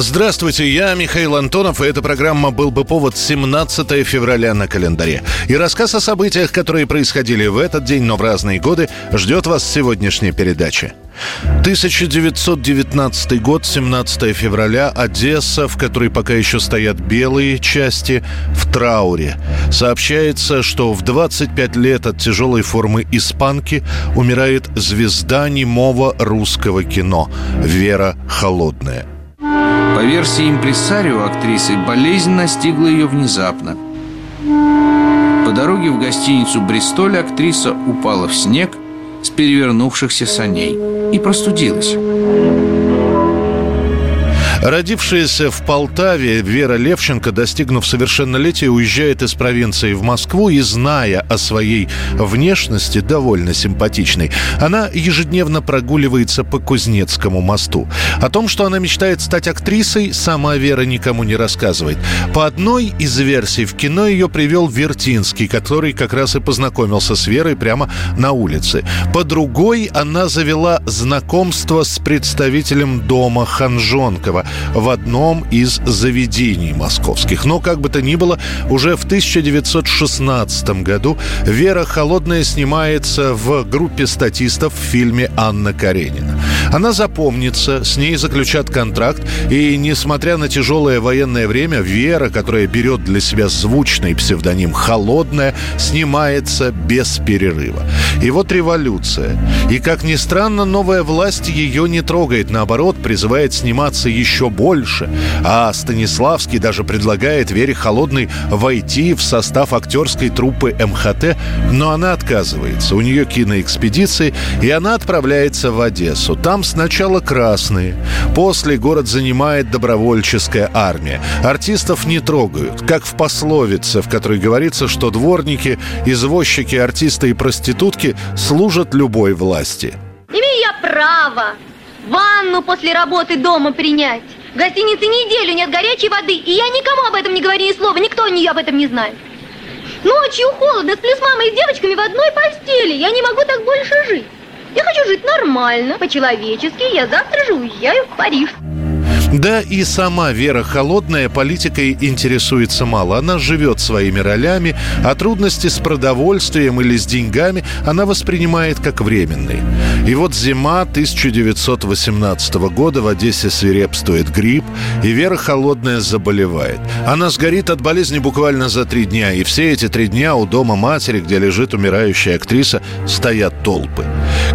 Здравствуйте, я Михаил Антонов, и эта программа «Был бы повод» 17 февраля на календаре. И рассказ о событиях, которые происходили в этот день, но в разные годы, ждет вас в сегодняшней передаче. 1919 год, 17 февраля, Одесса, в которой пока еще стоят белые части, в трауре. Сообщается, что в 25 лет от тяжелой формы испанки умирает звезда немого русского кино Вера Холодная. По версии импресарио актрисы, болезнь настигла ее внезапно. По дороге в гостиницу «Бристоль» актриса упала в снег с перевернувшихся саней и простудилась. Родившаяся в Полтаве Вера Левченко, достигнув совершеннолетия, уезжает из провинции в Москву и, зная о своей внешности, довольно симпатичной, она ежедневно прогуливается по Кузнецкому мосту. О том, что она мечтает стать актрисой, сама Вера никому не рассказывает. По одной из версий в кино ее привел Вертинский, который как раз и познакомился с Верой прямо на улице. По другой она завела знакомство с представителем дома Ханжонкова, в одном из заведений московских. Но, как бы то ни было, уже в 1916 году Вера Холодная снимается в группе статистов в фильме «Анна Каренина». Она запомнится, с ней заключат контракт, и, несмотря на тяжелое военное время, Вера, которая берет для себя звучный псевдоним «Холодная», снимается без перерыва. И вот революция. И, как ни странно, новая власть ее не трогает, наоборот, призывает сниматься еще больше. А Станиславский даже предлагает Вере Холодной войти в состав актерской труппы МХТ, но она отказывается. У нее киноэкспедиции, и она отправляется в Одессу. Там сначала красные, после город занимает добровольческая армия. Артистов не трогают, как в пословице, в которой говорится, что дворники, извозчики, артисты и проститутки служат любой власти. Имею я право ванну после работы дома принять. В гостинице неделю нет горячей воды, и я никому об этом не говорю ни слова, никто не об этом не знает. Ночью холодно, сплю с мамой и с девочками в одной постели. Я не могу так больше жить. Я хочу жить нормально, по-человечески. Я завтра же уезжаю в Париж. Да и сама Вера Холодная политикой интересуется мало. Она живет своими ролями, а трудности с продовольствием или с деньгами она воспринимает как временные. И вот зима 1918 года в Одессе свирепствует грипп, и Вера Холодная заболевает. Она сгорит от болезни буквально за три дня, и все эти три дня у дома матери, где лежит умирающая актриса, стоят толпы.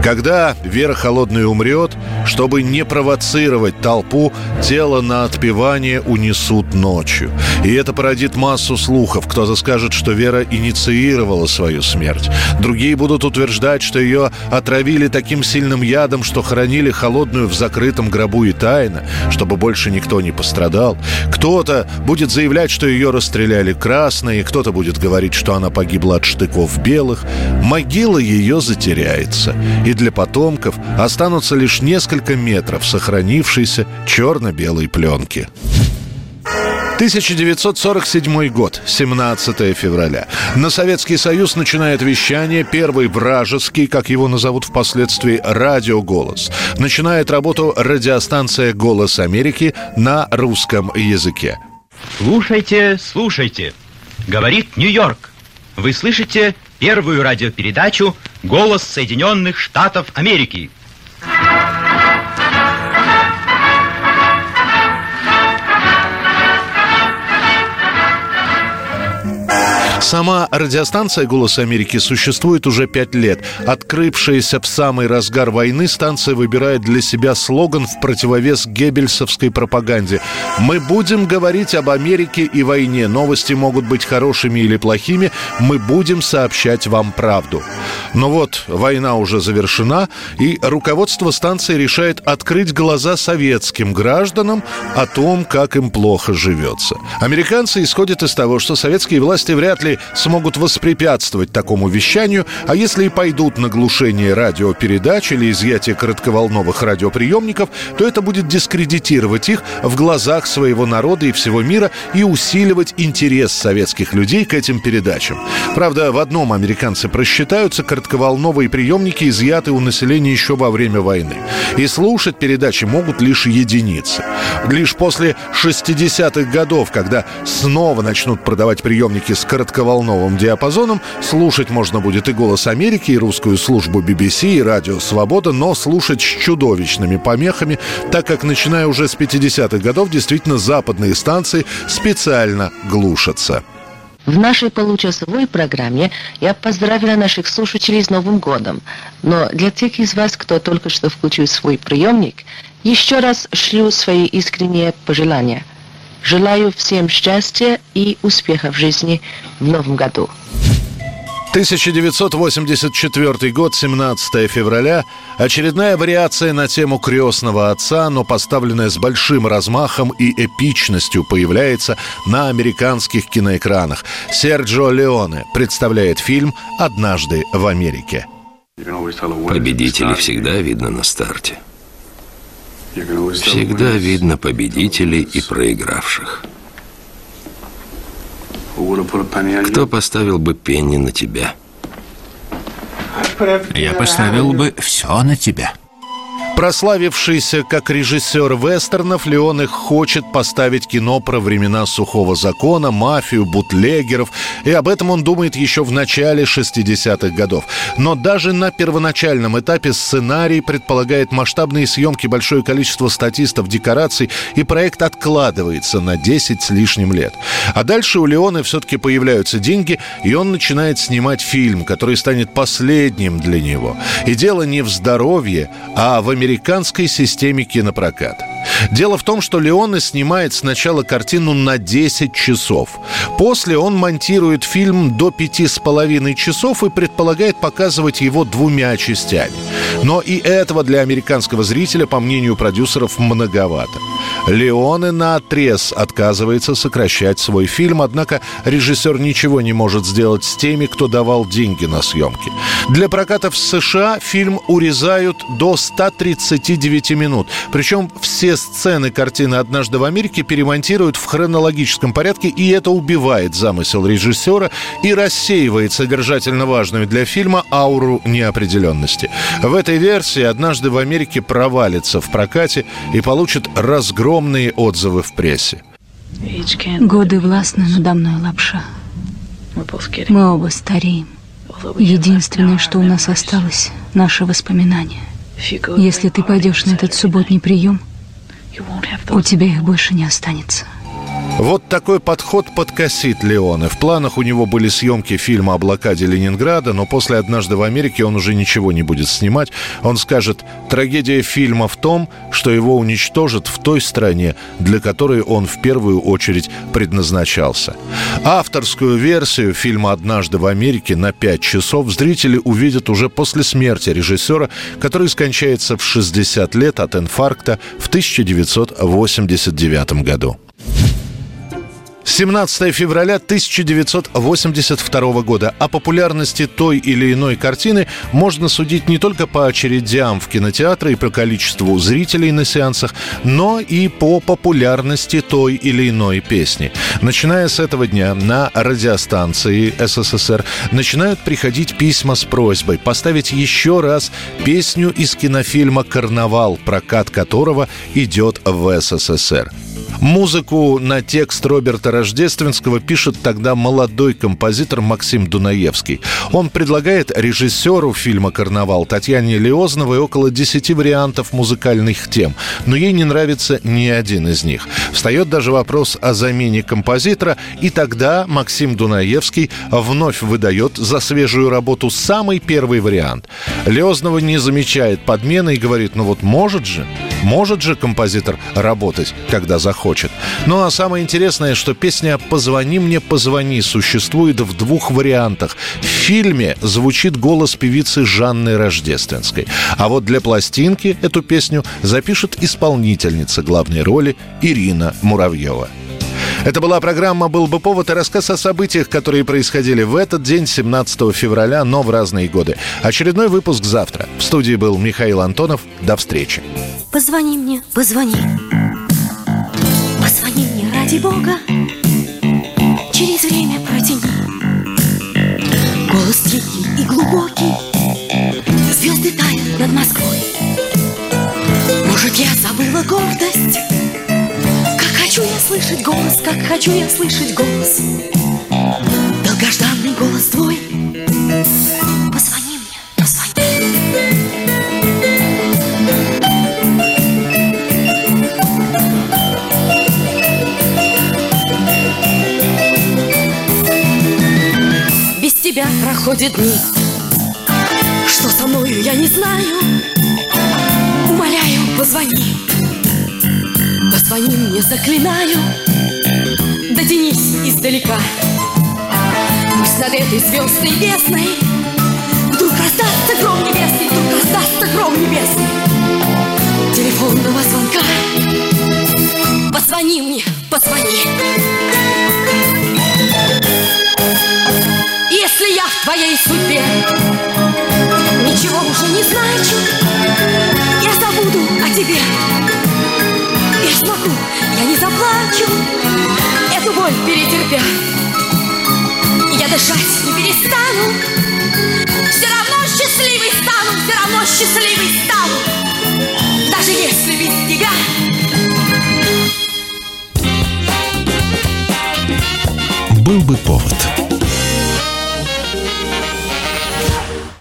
Когда Вера Холодная умрет, чтобы не провоцировать толпу, тело на отпевание унесут ночью. И это породит массу слухов. Кто-то скажет, что Вера инициировала свою смерть. Другие будут утверждать, что ее отравили таким сильным ядом, что хоронили холодную в закрытом гробу и тайно, чтобы больше никто не пострадал. Кто-то будет заявлять, что ее расстреляли красные, кто-то будет говорить, что она погибла от штыков белых. Могила ее затеряется. И для потомков останутся лишь несколько метров сохранившейся черно-белой пленки. 1947 год, 17 февраля. На Советский Союз начинает вещание первый вражеский, как его назовут впоследствии, радиоголос. Начинает работу радиостанция «Голос Америки» на русском языке. Слушайте, слушайте, говорит Нью-Йорк. Вы слышите первую радиопередачу «Голос Соединенных Штатов Америки». Сама радиостанция «Голос Америки» существует уже пять лет. Открывшаяся в самый разгар войны, станция выбирает для себя слоган в противовес геббельсовской пропаганде. «Мы будем говорить об Америке и войне. Новости могут быть хорошими или плохими. Мы будем сообщать вам правду». Но вот война уже завершена, и руководство станции решает открыть глаза советским гражданам о том, как им плохо живется. Американцы исходят из того, что советские власти вряд ли смогут воспрепятствовать такому вещанию, а если и пойдут на глушение радиопередач или изъятие коротковолновых радиоприемников, то это будет дискредитировать их в глазах своего народа и всего мира и усиливать интерес советских людей к этим передачам. Правда, в одном американцы просчитаются, коротковолновые приемники изъяты у населения еще во время войны. И слушать передачи могут лишь единицы. Лишь после 60-х годов, когда снова начнут продавать приемники с коротковолновым диапазоном, слушать можно будет и «Голос Америки», и русскую службу BBC, и радио «Свобода», но слушать с чудовищными помехами, так как, начиная уже с 50-х годов, действительно западные станции специально глушатся. В нашей получасовой программе я поздравила наших слушателей с Новым годом. Но для тех из вас, кто только что включил свой приемник, еще раз шлю свои искренние пожелания. Желаю всем счастья и успеха в жизни в Новом году. 1984 год, 17 февраля. Очередная вариация на тему крестного отца, но поставленная с большим размахом и эпичностью, появляется на американских киноэкранах. Серджио Леоне представляет фильм «Однажды в Америке». Победителей всегда видно на старте. Всегда видно победителей и проигравших. Кто поставил бы пенни на тебя? Я поставил бы все на тебя. Прославившийся как режиссер вестернов, Леоне хочет поставить кино про времена сухого закона, мафию, бутлегеров, и об этом он думает еще в начале 60-х годов. Но даже на первоначальном этапе сценарий предполагает масштабные съемки, большое количество статистов, декораций, и проект откладывается на 10 с лишним лет. А дальше у Леоне все-таки появляются деньги, и он начинает снимать фильм, который станет последним для него. И дело не в здоровье, а в американской системе кинопроката. Дело в том, что Леоне снимает сначала картину на 10 часов. После он монтирует фильм до пяти с половиной часов и предполагает показывать его двумя частями. Но и этого для американского зрителя, по мнению продюсеров, многовато. Леоне на отрез отказывается сокращать свой фильм, однако режиссер ничего не может сделать с теми, кто давал деньги на съемки. Для проката в США фильм урезают до 139 минут. Причем все сцены картины «Однажды в Америке» перемонтируют в хронологическом порядке, и это убивает замысел режиссера и рассеивает содержательно важную для фильма ауру неопределенности. В этой версии «Однажды в Америке» провалится в прокате и получит разгромные отзывы в прессе. Годы властны надо мной лапша. Мы оба стареем. Единственное, что у нас осталось, наши воспоминания. Если ты пойдешь на этот субботний прием, у тебя их больше не останется. Вот такой подход подкосит Леоне. В планах у него были съемки фильма о блокаде Ленинграда, но после «Однажды в Америке» он уже ничего не будет снимать. Он скажет, трагедия фильма в том, что его уничтожат в той стране, для которой он в первую очередь предназначался. Авторскую версию фильма «Однажды в Америке» на 5 часов зрители увидят уже после смерти режиссера, который скончается в 60 лет от инфаркта в 1989 году. 17 февраля 1982 года. О популярности той или иной картины можно судить не только по очередям в кинотеатры и по количеству зрителей на сеансах, но и по популярности той или иной песни. Начиная с этого дня на радиостанции СССР начинают приходить письма с просьбой поставить еще раз песню из кинофильма «Карнавал», прокат которого идет в СССР. Музыку на текст Роберта Рождественского пишет тогда молодой композитор Максим Дунаевский. Он предлагает режиссеру фильма «Карнавал» Татьяне Леозновой около 10 вариантов музыкальных тем, но ей не нравится ни один из них. Встает даже вопрос о замене композитора, и тогда Максим Дунаевский вновь выдает за свежую работу самый первый вариант. Леознова не замечает подмены и говорит, ну вот может же. Может же композитор работать, когда захочет. Ну а самое интересное, что песня «Позвони мне, позвони» существует в двух вариантах. В фильме звучит голос певицы Жанны Рождественской. А вот для пластинки эту песню запишет исполнительница главной роли Ирина Муравьева. Это была программа «Был бы повод» и рассказ о событиях, которые происходили в этот день, 17 февраля, но в разные годы. Очередной выпуск завтра. В студии был Михаил Антонов. До встречи. Позвони мне, позвони. Позвони мне ради Бога. Через время протяни. Голос тихий и глубокий. Звезды тают над Москвой. Может, я забыла гордость? Слышать голос, как хочу я слышать голос. Долгожданный голос твой. Позвони мне, позвони. Без тебя проходят дни. Что со мною, я не знаю. Умоляю, позвони Позвони мне, заклинаю. Дотянись издалека. Пусть над этой звездной бездной Вдруг раздастся гром небесный перетерпя Я дышать не перестану. Все равно счастливый стану Все равно счастливый стану. Даже если без тебя Был бы повод